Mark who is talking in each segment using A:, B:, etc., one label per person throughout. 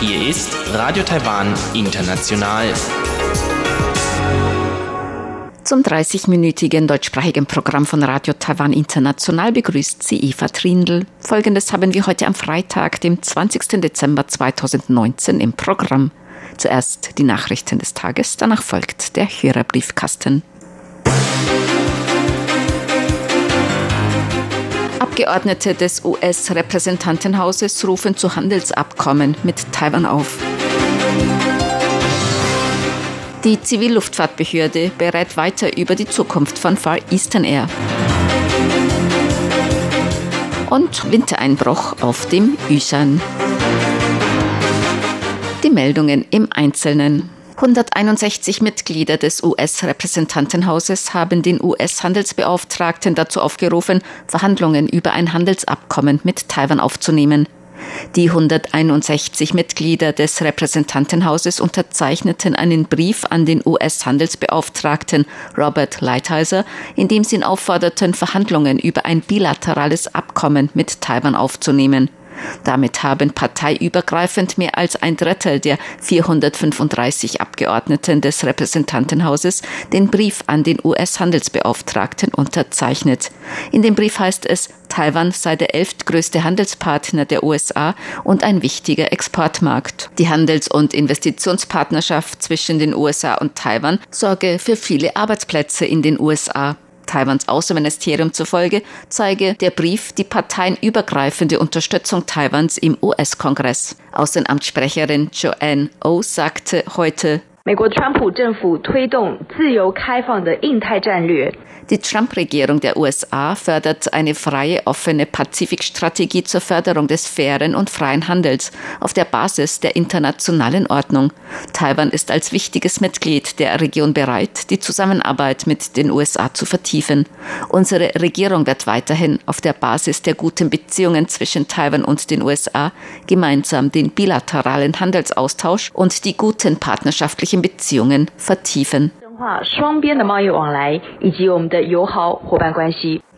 A: Hier ist Radio Taiwan International.
B: Zum 30-minütigen deutschsprachigen Programm von Radio Taiwan International begrüßt sie Eva Trindl. Folgendes haben wir heute am Freitag, dem 20. Dezember 2019 im Programm. Zuerst die Nachrichten des Tages, danach folgt der Hörerbriefkasten. Abgeordnete des US-Repräsentantenhauses rufen zu Handelsabkommen mit Taiwan auf. Die Zivilluftfahrtbehörde berät weiter über die Zukunft von Far Eastern Air. Und Wintereinbruch auf dem Yushan. Die Meldungen im Einzelnen. 161 Mitglieder des US-Repräsentantenhauses haben den US-Handelsbeauftragten dazu aufgerufen, Verhandlungen über ein Handelsabkommen mit Taiwan aufzunehmen. Die 161 Mitglieder des Repräsentantenhauses unterzeichneten einen Brief an den US-Handelsbeauftragten Robert Lighthizer, in dem sie ihn aufforderten, Verhandlungen über ein bilaterales Abkommen mit Taiwan aufzunehmen. Damit haben parteiübergreifend mehr als ein Drittel der 435 Abgeordneten des Repräsentantenhauses den Brief an den US-Handelsbeauftragten unterzeichnet. In dem Brief heißt es, Taiwan sei der elftgrößte Handelspartner der USA und ein wichtiger Exportmarkt. Die Handels- und Investitionspartnerschaft zwischen den USA und Taiwan sorge für viele Arbeitsplätze in den USA. Taiwans Außenministerium zufolge zeige der Brief die parteienübergreifende Unterstützung Taiwans im US-Kongress. Außenamtssprecherin Joanne O sagte heute, 美国川普政府推动自由开放的印太战略。Die Trump-Regierung der USA fördert eine freie, offene Pazifikstrategie zur Förderung des fairen und freien Handels auf der Basis der internationalen Ordnung. Taiwan ist als wichtiges Mitglied der Region bereit, die Zusammenarbeit mit den USA zu vertiefen. Unsere Regierung wird weiterhin auf der Basis der guten Beziehungen zwischen Taiwan und den USA gemeinsam den bilateralen Handelsaustausch und die guten partnerschaftlichen Beziehungen vertiefen.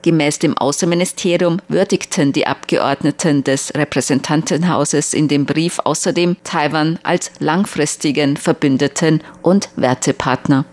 B: Gemäß dem Außenministerium würdigten die Abgeordneten des Repräsentantenhauses in dem Brief außerdem Taiwan als langfristigen Verbündeten und Wertepartner.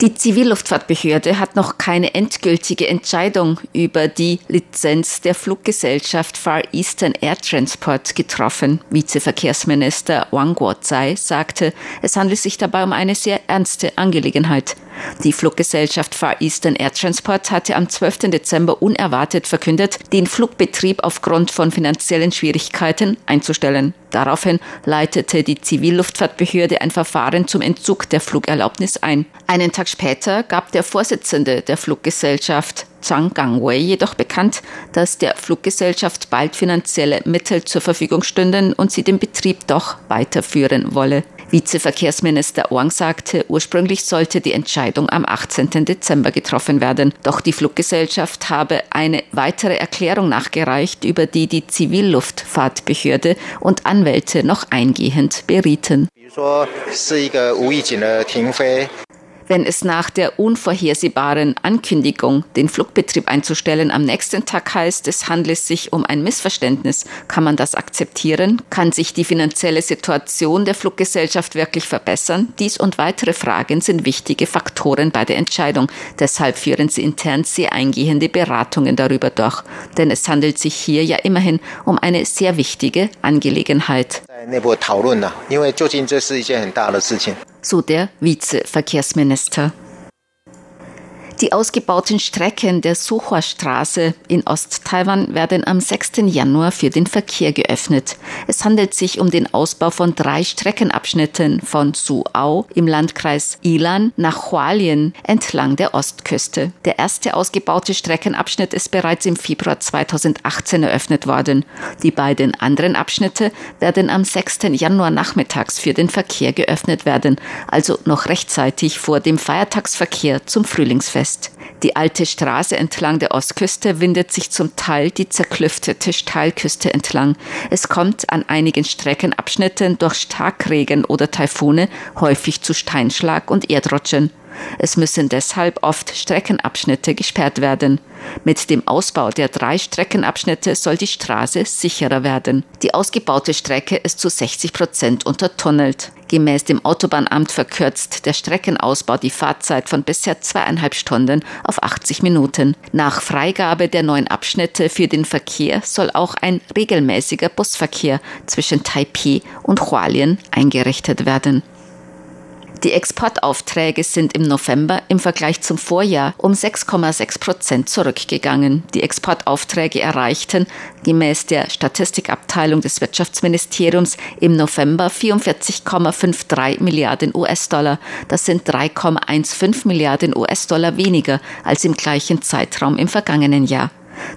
B: Die Zivilluftfahrtbehörde hat noch keine endgültige Entscheidung über die Lizenz der Fluggesellschaft Far Eastern Air Transport getroffen. Vizeverkehrsminister Wang Guozai sagte, es handelt sich dabei um eine sehr ernste Angelegenheit. Die Fluggesellschaft Far Eastern Air Transport hatte am 12. Dezember unerwartet verkündet, den Flugbetrieb aufgrund von finanziellen Schwierigkeiten einzustellen. Daraufhin leitete die Zivilluftfahrtbehörde ein Verfahren zum Entzug der Flugerlaubnis ein. Einen Tag später gab der Vorsitzende der Fluggesellschaft Zhang Gangwei jedoch bekannt, dass der Fluggesellschaft bald finanzielle Mittel zur Verfügung stünden und sie den Betrieb doch weiterführen wolle. Vizeverkehrsminister Wang sagte, ursprünglich sollte die Entscheidung am 18. Dezember getroffen werden. Doch die Fluggesellschaft habe eine weitere Erklärung nachgereicht, über die die Zivilluftfahrtbehörde und Anwälte noch eingehend berieten wenn es nach der unvorhersehbaren Ankündigung, den Flugbetrieb einzustellen, am nächsten Tag heißt, es handle sich um ein Missverständnis, kann man das akzeptieren? Kann sich die finanzielle Situation der Fluggesellschaft wirklich verbessern? Dies und weitere Fragen sind wichtige Faktoren bei der Entscheidung. Deshalb führen sie intern sehr eingehende Beratungen darüber durch. Denn es handelt sich hier ja immerhin um eine sehr wichtige Angelegenheit. 内部讨论了，因为究竟这是一件很大的事情。So der Vizeverkehrsminister. Die ausgebauten Strecken der Suhua-Straße in Ost-Taiwan werden am 6. Januar für den Verkehr geöffnet. Es handelt sich um den Ausbau von drei Streckenabschnitten von Suau im Landkreis Ilan nach Hualien entlang der Ostküste. Der erste ausgebaute Streckenabschnitt ist bereits im Februar 2018 eröffnet worden. Die beiden anderen Abschnitte werden am 6. Januar nachmittags für den Verkehr geöffnet werden, also noch rechtzeitig vor dem Feiertagsverkehr zum Frühlingsfest ist. Die alte Straße entlang der Ostküste windet sich zum Teil die zerklüftete Steilküste entlang. Es kommt an einigen Streckenabschnitten durch Starkregen oder Taifune häufig zu Steinschlag und Erdrutschen. Es müssen deshalb oft Streckenabschnitte gesperrt werden. Mit dem Ausbau der drei Streckenabschnitte soll die Straße sicherer werden. Die ausgebaute Strecke ist zu 60 Prozent untertunnelt. Gemäß dem Autobahnamt verkürzt der Streckenausbau die Fahrzeit von bisher zweieinhalb Stunden auf 80 Minuten. Nach Freigabe der neuen Abschnitte für den Verkehr soll auch ein regelmäßiger Busverkehr zwischen Taipei und Hualien eingerichtet werden. Die Exportaufträge sind im November im Vergleich zum Vorjahr um 6,6 Prozent zurückgegangen. Die Exportaufträge erreichten gemäß der Statistikabteilung des Wirtschaftsministeriums im November 44,53 Milliarden US-Dollar. Das sind 3,15 Milliarden US-Dollar weniger als im gleichen Zeitraum im vergangenen Jahr.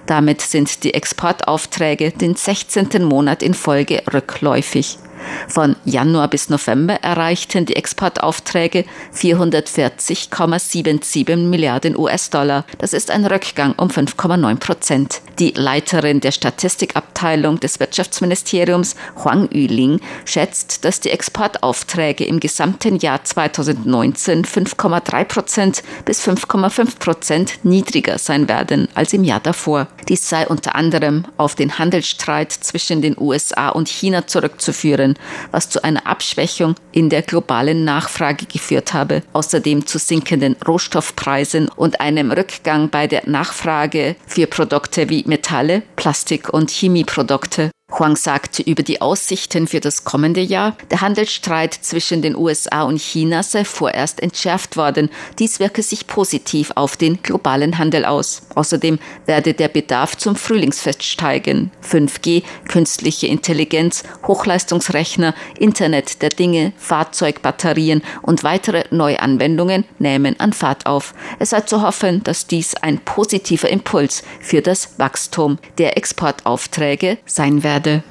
B: Damit sind die Exportaufträge den 16. Monat in Folge rückläufig. Von Januar bis November erreichten die Exportaufträge 440,77 Milliarden US-Dollar. Das ist ein Rückgang um 5,9 Prozent. Die Leiterin der Statistikabteilung des Wirtschaftsministeriums, Huang Yuling, schätzt, dass die Exportaufträge im gesamten Jahr 2019 5,3 Prozent bis 5,5 Prozent niedriger sein werden als im Jahr davor. Dies sei unter anderem auf den Handelsstreit zwischen den USA und China zurückzuführen was zu einer Abschwächung in der globalen Nachfrage geführt habe, außerdem zu sinkenden Rohstoffpreisen und einem Rückgang bei der Nachfrage für Produkte wie Metalle, Plastik und Chemieprodukte. Huang sagte über die Aussichten für das kommende Jahr, der Handelsstreit zwischen den USA und China sei vorerst entschärft worden. Dies wirke sich positiv auf den globalen Handel aus. Außerdem werde der Bedarf zum Frühlingsfest steigen. 5G, künstliche Intelligenz, Hochleistungsrechner, Internet der Dinge, Fahrzeugbatterien und weitere Neuanwendungen nehmen an Fahrt auf. Es sei zu hoffen, dass dies ein positiver Impuls für das Wachstum der Exportaufträge sein werde werde.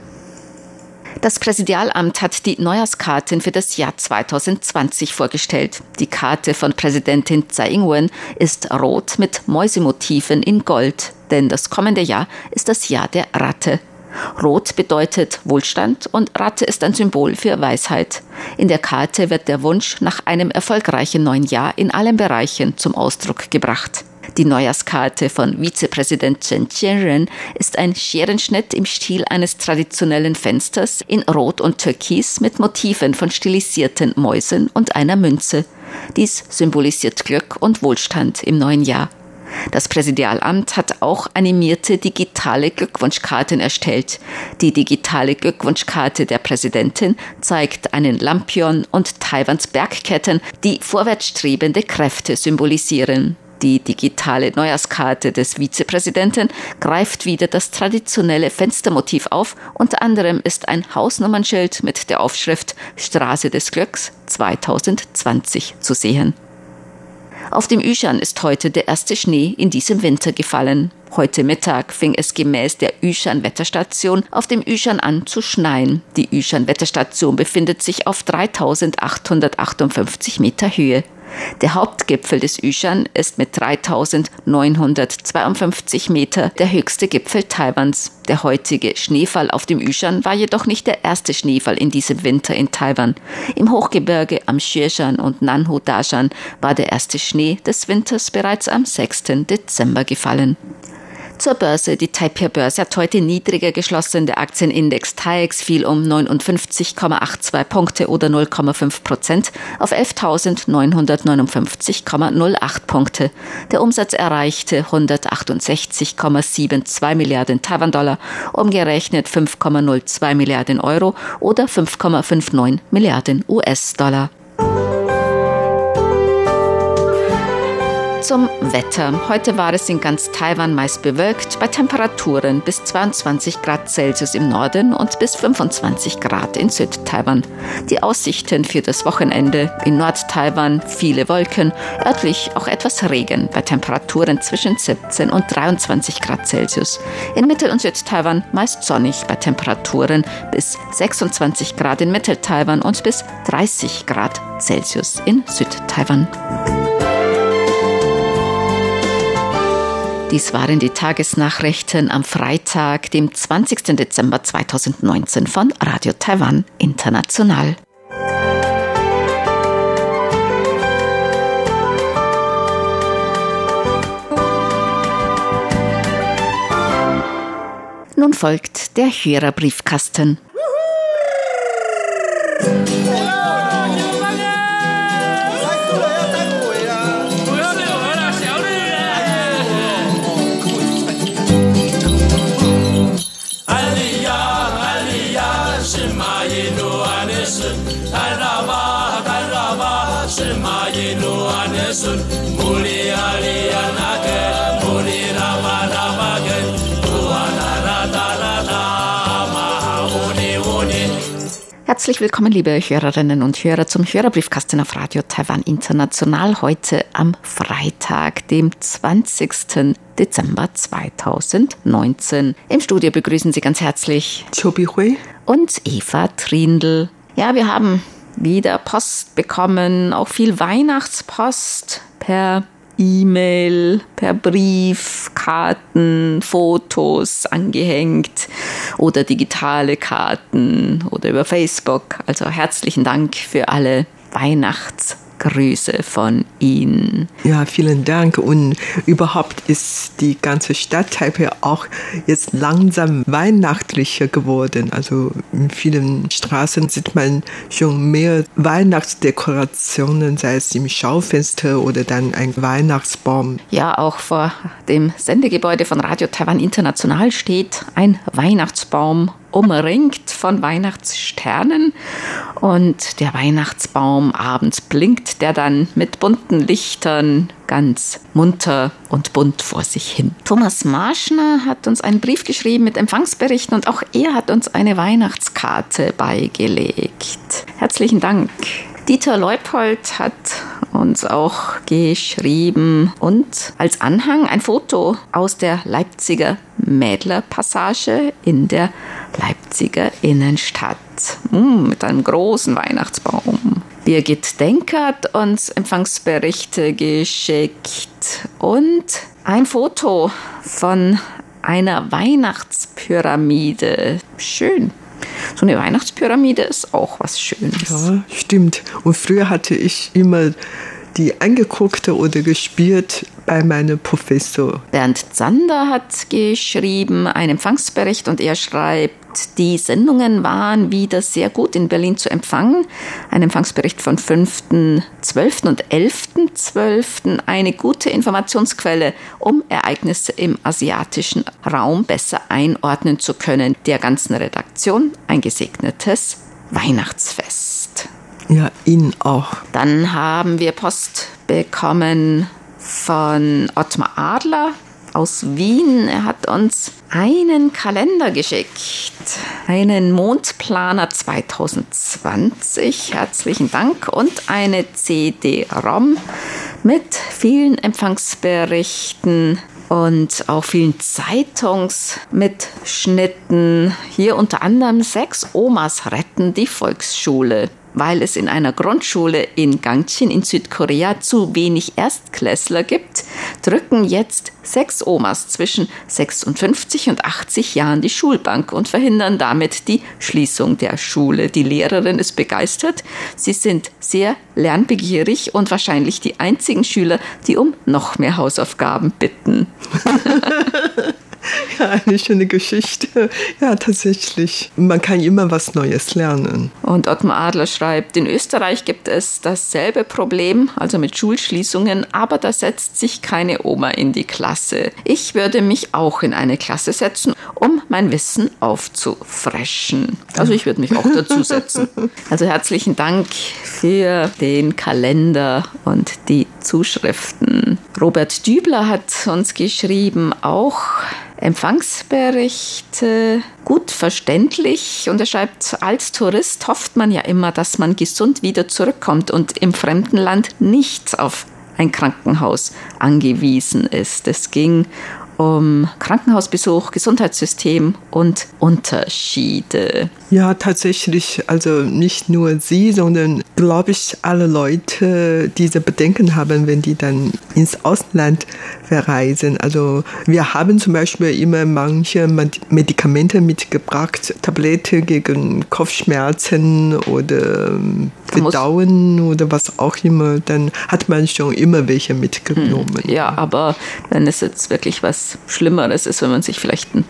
B: Das Präsidialamt hat die Neujahrskarten für das Jahr 2020 vorgestellt. Die Karte von Präsidentin Tsai Ing-wen ist rot mit Mäusemotiven in Gold, denn das kommende Jahr ist das Jahr der Ratte. Rot bedeutet Wohlstand und Ratte ist ein Symbol für Weisheit. In der Karte wird der Wunsch nach einem erfolgreichen neuen Jahr in allen Bereichen zum Ausdruck gebracht. Die Neujahrskarte von Vizepräsident Chen Qianren ist ein Scherenschnitt im Stil eines traditionellen Fensters in Rot und Türkis mit Motiven von stilisierten Mäusen und einer Münze. Dies symbolisiert Glück und Wohlstand im neuen Jahr. Das Präsidialamt hat auch animierte digitale Glückwunschkarten erstellt. Die digitale Glückwunschkarte der Präsidentin zeigt einen Lampion und Taiwans Bergketten, die vorwärtsstrebende Kräfte symbolisieren. Die digitale Neujahrskarte des Vizepräsidenten greift wieder das traditionelle Fenstermotiv auf. Unter anderem ist ein Hausnummernschild mit der Aufschrift Straße des Glücks 2020 zu sehen. Auf dem Yushan ist heute der erste Schnee in diesem Winter gefallen. Heute Mittag fing es gemäß der Yushan Wetterstation auf dem Yushan an zu schneien. Die Yushan Wetterstation befindet sich auf 3858 Meter Höhe. Der Hauptgipfel des Yushan ist mit 3952 Meter der höchste Gipfel Taiwans. Der heutige Schneefall auf dem Yushan war jedoch nicht der erste Schneefall in diesem Winter in Taiwan. Im Hochgebirge am Xueshan und Nanhu Dashan war der erste Schnee des Winters bereits am 6. Dezember gefallen. Zur Börse. Die Taipei-Börse hat heute niedriger geschlossen. Der Aktienindex TAIEX fiel um 59,82 Punkte oder 0,5 Prozent auf 11.959,08 Punkte. Der Umsatz erreichte 168,72 Milliarden Taiwan-Dollar, umgerechnet 5,02 Milliarden Euro oder 5,59 Milliarden US-Dollar. Zum Wetter. Heute war es in ganz Taiwan meist bewölkt, bei Temperaturen bis 22 Grad Celsius im Norden und bis 25 Grad in Südtaiwan. Die Aussichten für das Wochenende in Nordtaiwan viele Wolken, örtlich auch etwas Regen bei Temperaturen zwischen 17 und 23 Grad Celsius. In Mittel- und Südtaiwan meist sonnig bei Temperaturen bis 26 Grad in Mitteltaiwan und bis 30 Grad Celsius in Südtaiwan. Dies waren die Tagesnachrichten am Freitag, dem 20. Dezember 2019 von Radio Taiwan International. Nun folgt der Hörerbriefkasten. Briefkasten.
C: Sun muli ali anake muli rama rama gen tuana rata rata mahamuni muni
B: Herzlich willkommen, liebe Hörerinnen und Hörer, zum Hörerbriefkasten auf Radio Taiwan International heute am Freitag, dem 20. Dezember 2019. Im Studio begrüßen Sie ganz herzlich
D: Chobi Hui
B: und Eva Trindl. Ja, wir haben wieder Post bekommen, auch viel Weihnachtspost per E-Mail, per Brief, Karten, Fotos angehängt oder digitale Karten oder über Facebook. Also herzlichen Dank für alle Weihnachts- Grüße von Ihnen.
D: Ja, vielen Dank. Und überhaupt ist die ganze Stadt Taipei auch jetzt langsam weihnachtlicher geworden. Also in vielen Straßen sieht man schon mehr Weihnachtsdekorationen, sei es im Schaufenster oder dann ein Weihnachtsbaum.
B: Ja, auch vor dem Sendegebäude von Radio Taiwan International steht ein Weihnachtsbaum umringt von Weihnachtssternen und der Weihnachtsbaum abends blinkt der dann mit bunten Lichtern ganz munter und bunt vor sich hin. Thomas Marschner hat uns einen Brief geschrieben mit Empfangsberichten und auch er hat uns eine Weihnachtskarte beigelegt. Herzlichen Dank. Dieter Leupold hat uns auch geschrieben und als Anhang ein Foto aus der Leipziger Mädlerpassage in der Leipziger Innenstadt mm, mit einem großen Weihnachtsbaum. Birgit Denker hat uns Empfangsberichte geschickt und ein Foto von einer Weihnachtspyramide. Schön. So eine Weihnachtspyramide ist auch was Schönes.
D: Ja, stimmt. Und früher hatte ich immer die angeguckt oder gespielt bei meinem Professor.
B: Bernd Zander hat geschrieben einen Empfangsbericht und er schreibt, die Sendungen waren wieder sehr gut in Berlin zu empfangen. Ein Empfangsbericht von 5.12. und 11.12. Eine gute Informationsquelle, um Ereignisse im asiatischen Raum besser einordnen zu können. Der ganzen Redaktion ein gesegnetes Weihnachtsfest.
D: Ja, Ihnen auch.
B: Dann haben wir Post bekommen von Ottmar Adler aus Wien. Er hat uns einen Kalender geschickt, einen Mondplaner 2020. Herzlichen Dank und eine CD-ROM mit vielen Empfangsberichten und auch vielen Zeitungsmitschnitten. Hier unter anderem sechs Omas retten die Volksschule weil es in einer Grundschule in Gangchin in Südkorea zu wenig Erstklässler gibt, drücken jetzt sechs Omas zwischen 56 und 80 Jahren die Schulbank und verhindern damit die Schließung der Schule. Die Lehrerin ist begeistert. Sie sind sehr lernbegierig und wahrscheinlich die einzigen Schüler, die um noch mehr Hausaufgaben bitten.
D: Ja, eine schöne Geschichte. Ja, tatsächlich. Man kann immer was Neues lernen.
B: Und Ottmar Adler schreibt, in Österreich gibt es dasselbe Problem, also mit Schulschließungen, aber da setzt sich keine Oma in die Klasse. Ich würde mich auch in eine Klasse setzen, um mein Wissen aufzufreschen. Also ich würde mich auch dazu setzen. Also herzlichen Dank für den Kalender und die Zuschriften. Robert Dübler hat uns geschrieben, auch Empfangsberichte gut verständlich und er schreibt, als Tourist hofft man ja immer, dass man gesund wieder zurückkommt und im fremden Land nicht auf ein Krankenhaus angewiesen ist. Es ging um Krankenhausbesuch, Gesundheitssystem und Unterschiede.
D: Ja, tatsächlich, also nicht nur Sie, sondern glaube ich alle Leute diese Bedenken haben, wenn die dann ins Ausland verreisen. Also wir haben zum Beispiel immer manche Medikamente mitgebracht, Tablette gegen Kopfschmerzen oder Verdauen oder was auch immer. Dann hat man schon immer welche mitgenommen.
B: Hm, ja, aber wenn es jetzt wirklich was Schlimmeres ist, wenn man sich vielleicht einen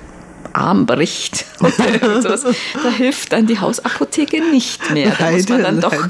B: Arm bricht sowas, da hilft dann die Hausapotheke nicht mehr. Da muss man dann doch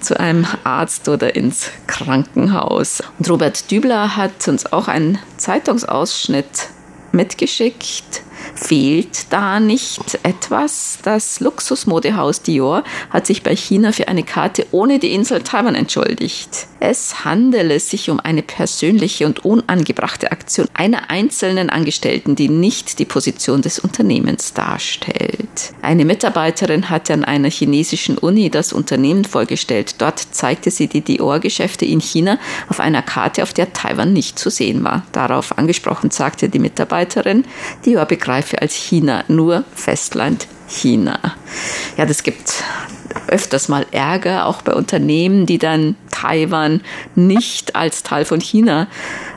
B: zu einem Arzt oder ins Krankenhaus. Und Robert Dübler hat uns auch einen Zeitungsausschnitt mitgeschickt Fehlt da nicht etwas? Das Luxusmodehaus Dior hat sich bei China für eine Karte ohne die Insel Taiwan entschuldigt. Es handele sich um eine persönliche und unangebrachte Aktion einer einzelnen Angestellten, die nicht die Position des Unternehmens darstellt. Eine Mitarbeiterin hatte an einer chinesischen Uni das Unternehmen vorgestellt. Dort zeigte sie die Dior-Geschäfte in China auf einer Karte, auf der Taiwan nicht zu sehen war. Darauf angesprochen sagte die Mitarbeiterin, Dior begreife begreife als China nur Festland China. Ja, das gibt öfters mal Ärger, auch bei Unternehmen, die dann Taiwan nicht als Teil von China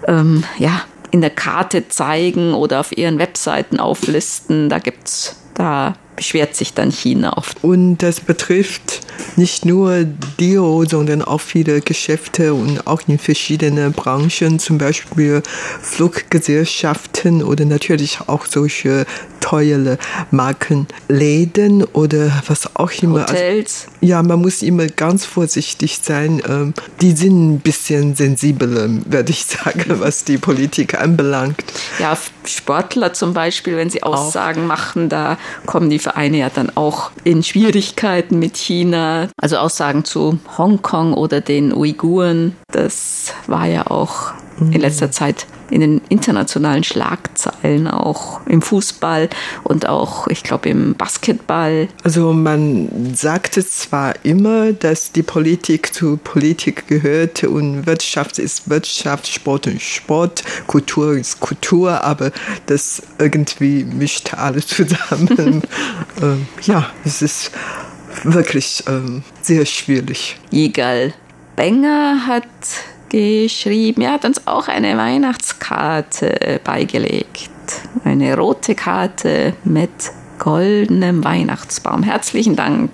B: ähm, ja, in der Karte zeigen oder auf ihren Webseiten auflisten. Da gibt's da beschwert sich dann China oft.
D: Und das betrifft nicht nur Dio, sondern auch viele Geschäfte und auch in verschiedenen Branchen, zum Beispiel Fluggesellschaften oder natürlich auch solche teure Markenläden oder was auch immer.
B: Also, Hotels.
D: Also, ja, man muss immer ganz vorsichtig sein. Ähm, die sind ein bisschen sensibler, würde ich sagen, was die Politik anbelangt.
B: Ja, Sportler zum Beispiel, wenn sie Aussagen auch. machen, da kommen die Vereine ja dann auch in Schwierigkeiten mit China. Also Aussagen zu Hongkong oder den Uiguren, das war ja auch in letzter Zeit in den internationalen Schlagzeilen, auch im Fußball und auch, ich glaube, im Basketball.
D: Also man sagte zwar immer, dass die Politik zu Politik gehört und Wirtschaft ist Wirtschaft, Sport und Sport, Kultur ist Kultur, aber das irgendwie mischt alles zusammen. ähm, ja, es ist wirklich ähm, sehr schwierig.
B: Egal. Benger hat geschrieben. Er hat uns auch eine Weihnachtskarte beigelegt. Eine rote Karte mit goldenem Weihnachtsbaum. Herzlichen Dank.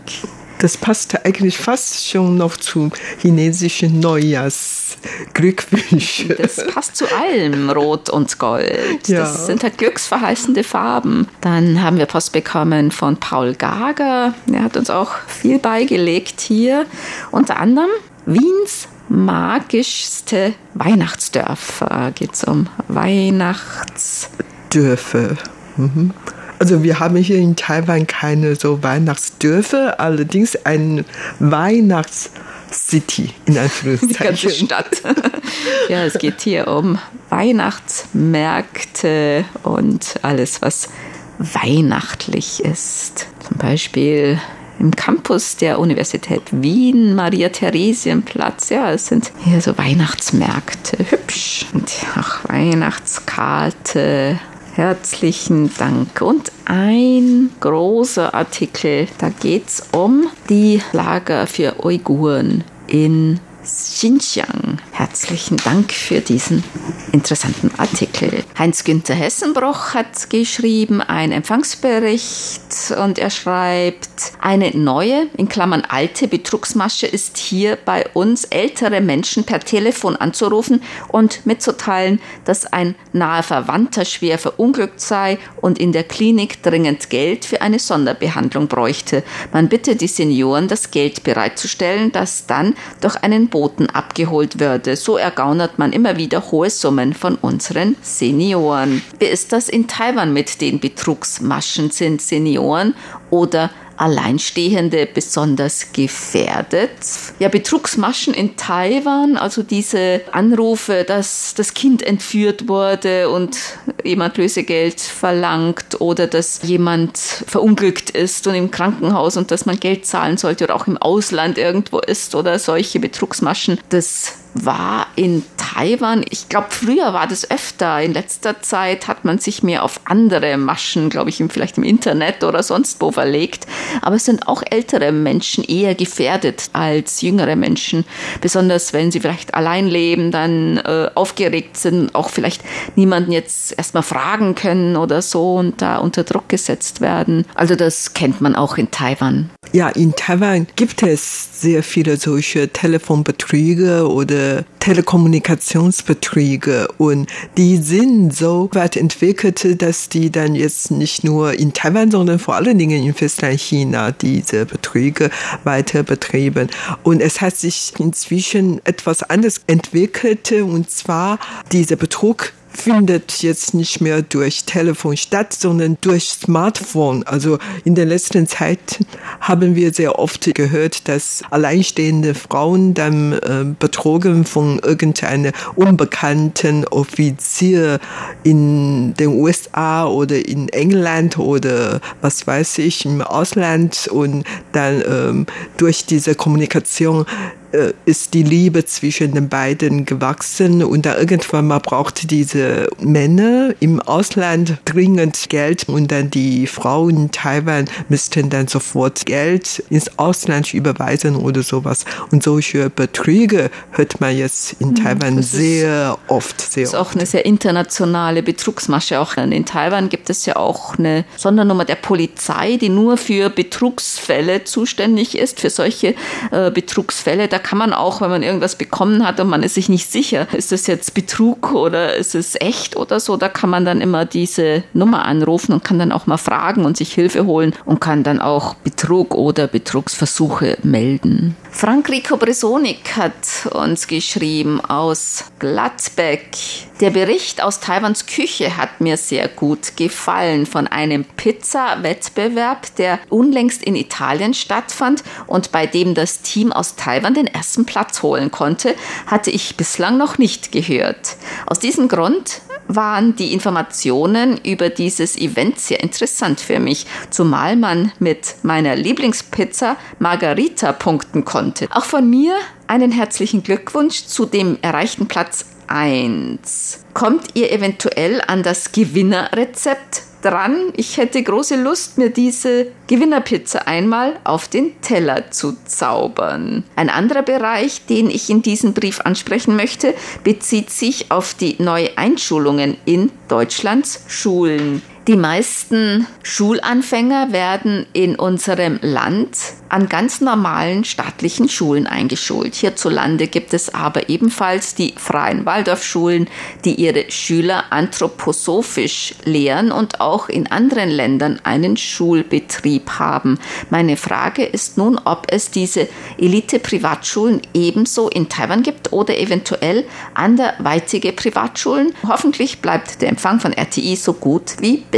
D: Das passt eigentlich fast schon noch zu chinesischen Neujahrsglückwünschen.
B: Das passt zu allem, Rot und Gold. Ja. Das sind halt glücksverheißende Farben. Dann haben wir Post bekommen von Paul Gager. Er hat uns auch viel beigelegt hier. Unter anderem Wiens magischste Weihnachtsdörfer. Geht es um Weihnachtsdörfer.
D: Mhm. Also wir haben hier in Taiwan keine so Weihnachtsdörfer, allerdings ein Weihnachtscity in Anführungszeichen.
B: Die ganze Stadt. ja, es geht hier um Weihnachtsmärkte und alles, was weihnachtlich ist. Zum Beispiel im Campus der Universität Wien, Maria-Theresienplatz. Ja, es sind hier so Weihnachtsmärkte, hübsch. Und auch Weihnachtskarte. Herzlichen Dank. Und ein großer Artikel, da geht es um die Lager für Uiguren in Xinjiang. Herzlichen Dank für diesen interessanten Artikel. Heinz-Günther Hessenbroch hat geschrieben einen Empfangsbericht und er schreibt, eine neue, in Klammern alte Betrugsmasche ist hier bei uns ältere Menschen per Telefon anzurufen und mitzuteilen, dass ein naher Verwandter schwer verunglückt sei und in der Klinik dringend Geld für eine Sonderbehandlung bräuchte. Man bitte die Senioren, das Geld bereitzustellen, das dann durch einen Boten abgeholt würde. So ergaunert man immer wieder hohe Summen von unseren Senioren. Wie ist das in Taiwan mit den Betrugsmaschen? Sind Senioren oder Alleinstehende besonders gefährdet. Ja, Betrugsmaschen in Taiwan, also diese Anrufe, dass das Kind entführt wurde und jemand Lösegeld verlangt oder dass jemand verunglückt ist und im Krankenhaus und dass man Geld zahlen sollte oder auch im Ausland irgendwo ist oder solche Betrugsmaschen, das war in Taiwan, ich glaube, früher war das öfter. In letzter Zeit hat man sich mehr auf andere Maschen, glaube ich, vielleicht im Internet oder sonst wo verlegt. Aber es sind auch ältere Menschen eher gefährdet als jüngere Menschen. Besonders wenn sie vielleicht allein leben, dann äh, aufgeregt sind, auch vielleicht niemanden jetzt erstmal fragen können oder so und da unter Druck gesetzt werden. Also das kennt man auch in Taiwan.
D: Ja, in Taiwan gibt es sehr viele solche Telefonbetrüge oder diese Telekommunikationsbetriebe und die sind so weit entwickelt, dass die dann jetzt nicht nur in Taiwan, sondern vor allen Dingen in Festland China diese Betriebe weiter betreiben. Und es hat sich inzwischen etwas anderes entwickelt und zwar dieser Betrug findet jetzt nicht mehr durch Telefon statt, sondern durch Smartphone. Also in der letzten Zeit haben wir sehr oft gehört, dass alleinstehende Frauen dann äh, betrogen von irgendeinem unbekannten Offizier in den USA oder in England oder was weiß ich im Ausland und dann ähm, durch diese Kommunikation äh, ist die Liebe zwischen den beiden gewachsen und da irgendwann mal brauchte diese Männer im Ausland dringend Geld und dann die Frauen in Taiwan müssten dann sofort Geld ins Ausland überweisen oder sowas. Und solche Betrüge hört man jetzt in hm, Taiwan das sehr ist, oft. Sehr
B: das ist auch eine sehr internationale Betrugsmasche. Auch in Taiwan gibt es ja auch eine Sondernummer der Polizei, die nur für Betrugsfälle zuständig ist, für solche äh, Betrugsfälle. Da kann man auch, wenn man irgendwas bekommen hat und man ist sich nicht sicher, ist das jetzt Betrug oder ist es echt oder so, da kann man dann immer diese Nummer anrufen und kann dann auch mal fragen und sich Hilfe holen und kann dann auch Betrug oder Betrugsversuche melden. Frank Rico Bresonik hat uns geschrieben aus Gladbeck. Der Bericht aus Taiwans Küche hat mir sehr gut gefallen von einem Pizza-Wettbewerb, der unlängst in Italien stattfand und bei dem das Team aus Taiwan den ersten Platz holen konnte, hatte ich bislang noch nicht gehört. Aus diesem Grund waren die Informationen über dieses Event sehr interessant für mich, zumal man mit meiner Lieblingspizza Margarita punkten konnte. Auch von mir einen herzlichen Glückwunsch zu dem erreichten Platz 1. Kommt ihr eventuell an das Gewinnerrezept dran? Ich hätte große Lust, mir diese Gewinnerpizza einmal auf den Teller zu zaubern. Ein anderer Bereich, den ich in diesem Brief ansprechen möchte, bezieht sich auf die Neueinschulungen in Deutschlands Schulen. Die meisten Schulanfänger werden in unserem Land an ganz normalen staatlichen Schulen eingeschult. Hierzulande gibt es aber ebenfalls die freien Waldorfschulen, die ihre Schüler anthroposophisch lehren und auch in anderen Ländern einen Schulbetrieb haben. Meine Frage ist nun, ob es diese Elite-Privatschulen ebenso in Taiwan gibt oder eventuell anderweitige Privatschulen. Hoffentlich bleibt der Empfang von RTI so gut wie bisher.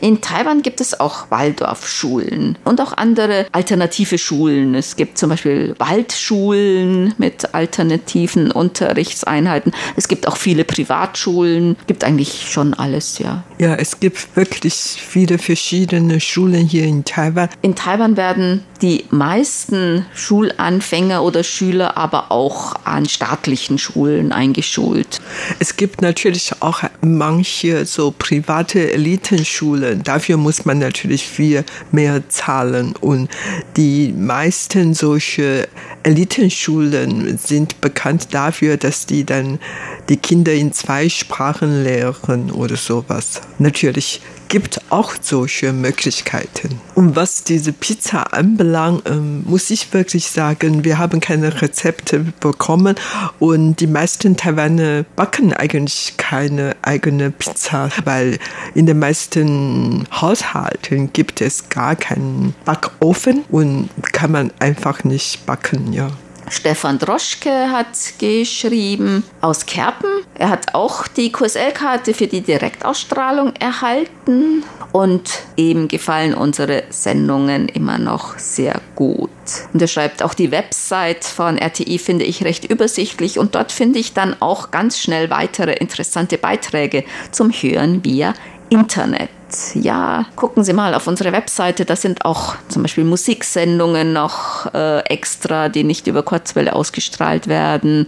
B: In Taiwan gibt es auch Waldorfschulen und auch andere alternative Schulen. Es gibt zum Beispiel Waldschulen mit alternativen Unterrichtseinheiten. Es gibt auch viele Privatschulen. Gibt eigentlich schon alles, ja.
D: Ja, es gibt wirklich viele verschiedene Schulen hier in Taiwan.
B: In Taiwan werden die meisten Schulanfänger oder Schüler aber auch an staatlichen Schulen eingeschult.
D: Es gibt natürlich auch manche so private Elitenschulen. Dafür muss man natürlich viel mehr zahlen und die meisten solche Elitenschulen sind bekannt dafür, dass die dann die Kinder in zwei Sprachen lehren oder sowas. Natürlich gibt auch solche Möglichkeiten. Und was diese Pizza anbelangt, ähm, muss ich wirklich sagen, wir haben keine Rezepte bekommen und die meisten Taiwaner backen eigentlich keine eigene Pizza, weil in den meisten Haushalten gibt es gar keinen Backofen und kann man einfach nicht backen, ja.
B: Stefan Droschke hat geschrieben aus Kerpen. Er hat auch die QSL-Karte für die Direktausstrahlung erhalten und ihm gefallen unsere Sendungen immer noch sehr gut. Und er schreibt, auch die Website von RTI finde ich recht übersichtlich und dort finde ich dann auch ganz schnell weitere interessante Beiträge zum Hören via Internet. Ja, gucken Sie mal auf unsere Webseite, da sind auch zum Beispiel Musiksendungen noch äh, extra, die nicht über Kurzwelle ausgestrahlt werden,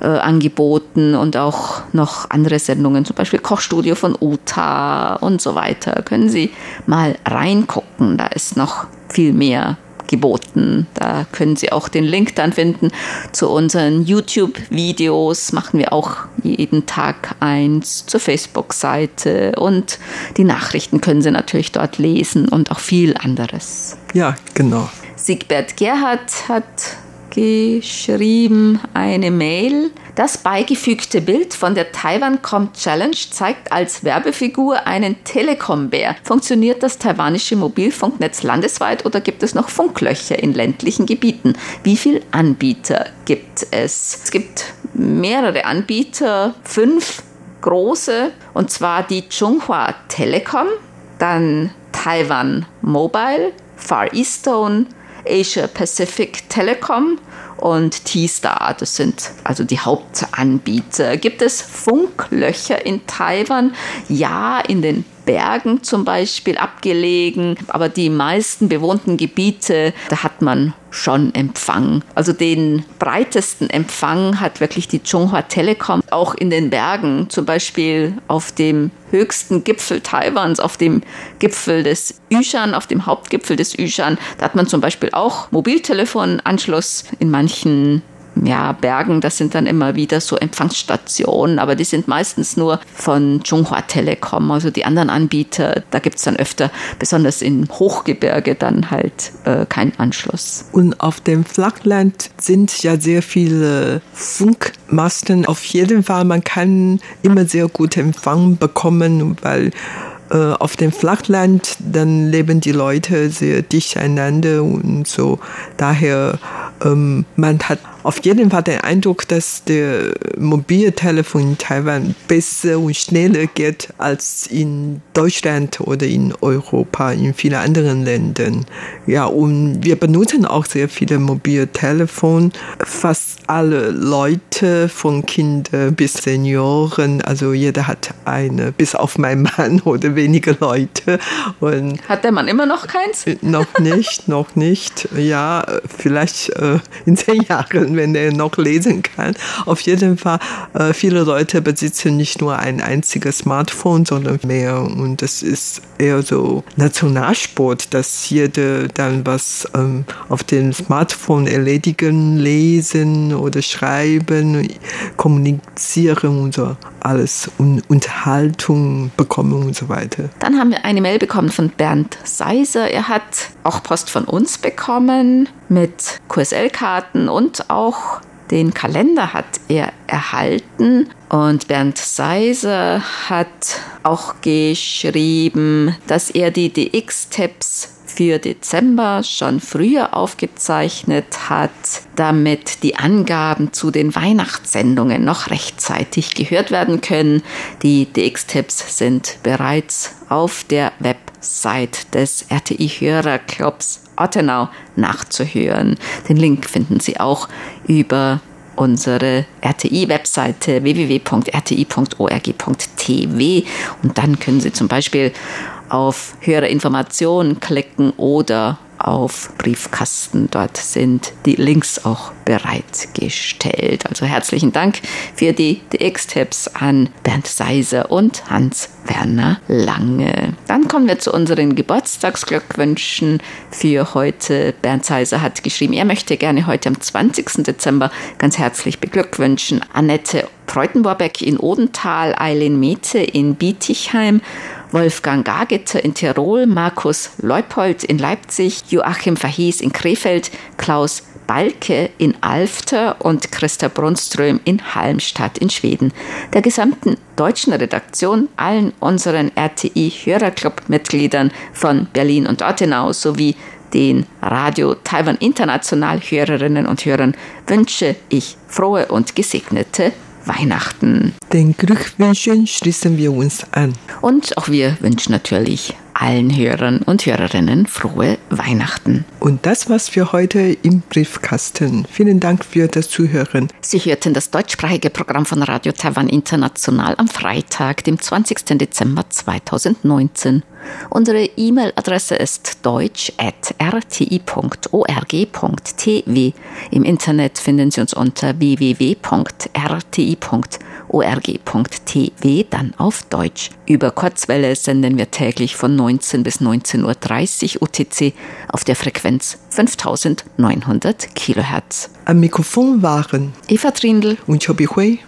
B: äh, angeboten und auch noch andere Sendungen, zum Beispiel Kochstudio von Uta und so weiter. Können Sie mal reingucken, da ist noch viel mehr geboten. Da können Sie auch den Link dann finden zu unseren YouTube-Videos. Machen wir auch jeden Tag eins zur Facebook-Seite und die Nachrichten können Sie natürlich dort lesen und auch viel anderes.
D: Ja, genau.
B: Siegbert Gerhard hat geschrieben eine Mail. Das beigefügte Bild von der Taiwan.com Challenge zeigt als Werbefigur einen Telekom-Bär. Funktioniert das taiwanische Mobilfunknetz landesweit oder gibt es noch Funklöcher in ländlichen Gebieten? Wie viele Anbieter gibt es? Es gibt mehrere Anbieter, fünf große, und zwar die Chunghua Telekom, dann Taiwan Mobile, Far Eastone, Asia Pacific Telecom und T-Star. Das sind also die Hauptanbieter. Gibt es Funklöcher in Taiwan? Ja, in den Bergen zum Beispiel abgelegen, aber die meisten bewohnten Gebiete, da hat man schon Empfang. Also den breitesten Empfang hat wirklich die Chunghua Telekom, auch in den Bergen, zum Beispiel auf dem höchsten Gipfel Taiwans, auf dem Gipfel des Yushan, auf dem Hauptgipfel des Yushan. Da hat man zum Beispiel auch Mobiltelefonanschluss in manchen ja, Bergen, das sind dann immer wieder so Empfangsstationen, aber die sind meistens nur von Chunghua Telekom. Also die anderen Anbieter, da gibt es dann öfter, besonders im Hochgebirge, dann halt äh, keinen Anschluss.
D: Und auf dem Flachland sind ja sehr viele Funkmasten. Auf jeden Fall, man kann immer sehr gut Empfang bekommen, weil äh, auf dem Flachland, dann leben die Leute sehr dicht einander und so. Daher, ähm, man hat auf jeden Fall den Eindruck, dass der Mobiltelefon in Taiwan besser und schneller geht als in Deutschland oder in Europa, in vielen anderen Ländern. Ja, und wir benutzen auch sehr viele Mobiltelefon. Fast alle Leute, von Kindern bis Senioren, also jeder hat eine, bis auf meinen Mann oder wenige Leute.
B: Und hat der Mann immer noch keins?
D: Noch nicht, noch nicht. Ja, vielleicht äh, in zehn Jahren wenn er noch lesen kann. Auf jeden Fall, äh, viele Leute besitzen nicht nur ein einziges Smartphone, sondern mehr. Und das ist eher so Nationalsport, dass jeder dann was ähm, auf dem Smartphone erledigen, lesen oder schreiben, kommunizieren und so alles und Unterhaltung bekommen und so weiter.
B: Dann haben wir eine Mail bekommen von Bernd Seiser. Er hat auch Post von uns bekommen mit QSL-Karten und auch den Kalender hat er erhalten und Bernd Seiser hat auch geschrieben, dass er die DX-Tabs für Dezember schon früher aufgezeichnet hat, damit die Angaben zu den Weihnachtssendungen noch rechtzeitig gehört werden können. Die DX-Tipps sind bereits auf der Website des RTI-Hörerclubs Ottenau nachzuhören. Den Link finden Sie auch über unsere RTI-Webseite www.rti.org.tv und dann können Sie zum Beispiel auf höhere Informationen klicken oder auf Briefkasten. Dort sind die Links auch bereitgestellt. Also herzlichen Dank für die DX-Tipps an Bernd Seiser und Hans-Werner Lange. Dann kommen wir zu unseren Geburtstagsglückwünschen für heute. Bernd Seiser hat geschrieben, er möchte gerne heute am 20. Dezember ganz herzlich beglückwünschen Annette Preutenborbeck in Odenthal, Eileen Mete in Bietigheim Wolfgang Gageter in Tirol, Markus Leupold in Leipzig, Joachim Verhees in Krefeld, Klaus Balke in Alfter und Christa Brunström in Halmstadt in Schweden. Der gesamten deutschen Redaktion, allen unseren RTI-Hörerclub-Mitgliedern von Berlin und Ortenau sowie den Radio Taiwan International Hörerinnen und Hörern wünsche ich frohe und gesegnete Weihnachten.
D: Den Glückwünschen schließen wir uns an.
B: Und auch wir wünschen natürlich allen Hörern und Hörerinnen frohe Weihnachten.
D: Und das war's für heute im Briefkasten. Vielen Dank für das Zuhören.
B: Sie hörten das deutschsprachige Programm von Radio Taiwan International am Freitag, dem 20. Dezember 2019. Unsere E-Mail-Adresse ist deutsch.rti.org.tw. Im Internet finden Sie uns unter www.rti.org.tw, dann auf Deutsch. Über Kurzwelle senden wir täglich von 19 bis 19.30 Uhr UTC auf der Frequenz 5900 Kilohertz.
D: Am Mikrofon waren
B: Eva Trindl
D: und Chobi Hui.